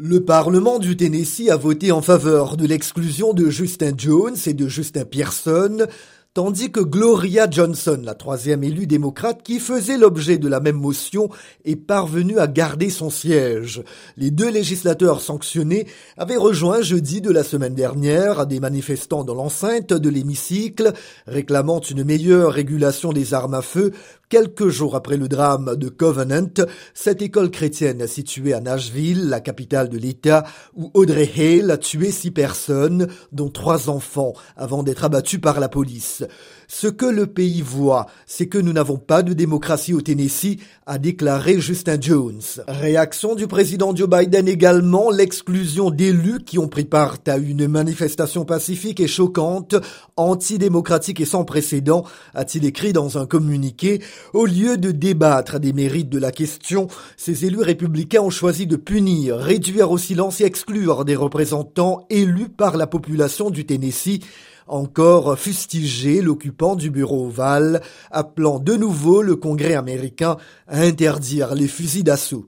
Le Parlement du Tennessee a voté en faveur de l'exclusion de Justin Jones et de Justin Pearson tandis que Gloria Johnson, la troisième élue démocrate qui faisait l'objet de la même motion, est parvenue à garder son siège. Les deux législateurs sanctionnés avaient rejoint jeudi de la semaine dernière des manifestants dans l'enceinte de l'hémicycle, réclamant une meilleure régulation des armes à feu Quelques jours après le drame de Covenant, cette école chrétienne située à Nashville, la capitale de l'État, où Audrey Hale a tué six personnes, dont trois enfants, avant d'être abattus par la police. Ce que le pays voit, c'est que nous n'avons pas de démocratie au Tennessee, a déclaré Justin Jones. Réaction du président Joe Biden également, l'exclusion d'élus qui ont pris part à une manifestation pacifique et choquante, antidémocratique et sans précédent, a-t-il écrit dans un communiqué. Au lieu de débattre des mérites de la question, ces élus républicains ont choisi de punir, réduire au silence et exclure des représentants élus par la population du Tennessee encore fustigé l'occupant du bureau ovale, appelant de nouveau le Congrès américain à interdire les fusils d'assaut.